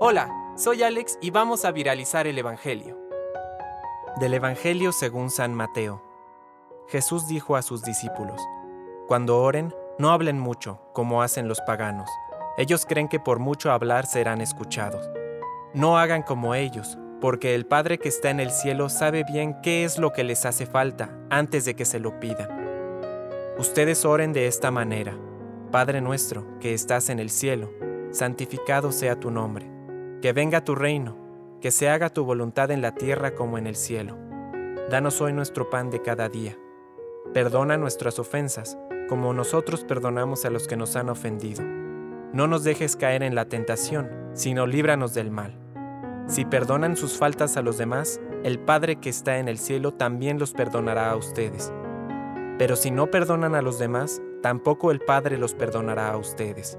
Hola, soy Alex y vamos a viralizar el Evangelio. Del Evangelio según San Mateo. Jesús dijo a sus discípulos, Cuando oren, no hablen mucho, como hacen los paganos. Ellos creen que por mucho hablar serán escuchados. No hagan como ellos, porque el Padre que está en el cielo sabe bien qué es lo que les hace falta antes de que se lo pidan. Ustedes oren de esta manera. Padre nuestro, que estás en el cielo, santificado sea tu nombre. Que venga tu reino, que se haga tu voluntad en la tierra como en el cielo. Danos hoy nuestro pan de cada día. Perdona nuestras ofensas, como nosotros perdonamos a los que nos han ofendido. No nos dejes caer en la tentación, sino líbranos del mal. Si perdonan sus faltas a los demás, el Padre que está en el cielo también los perdonará a ustedes. Pero si no perdonan a los demás, tampoco el Padre los perdonará a ustedes.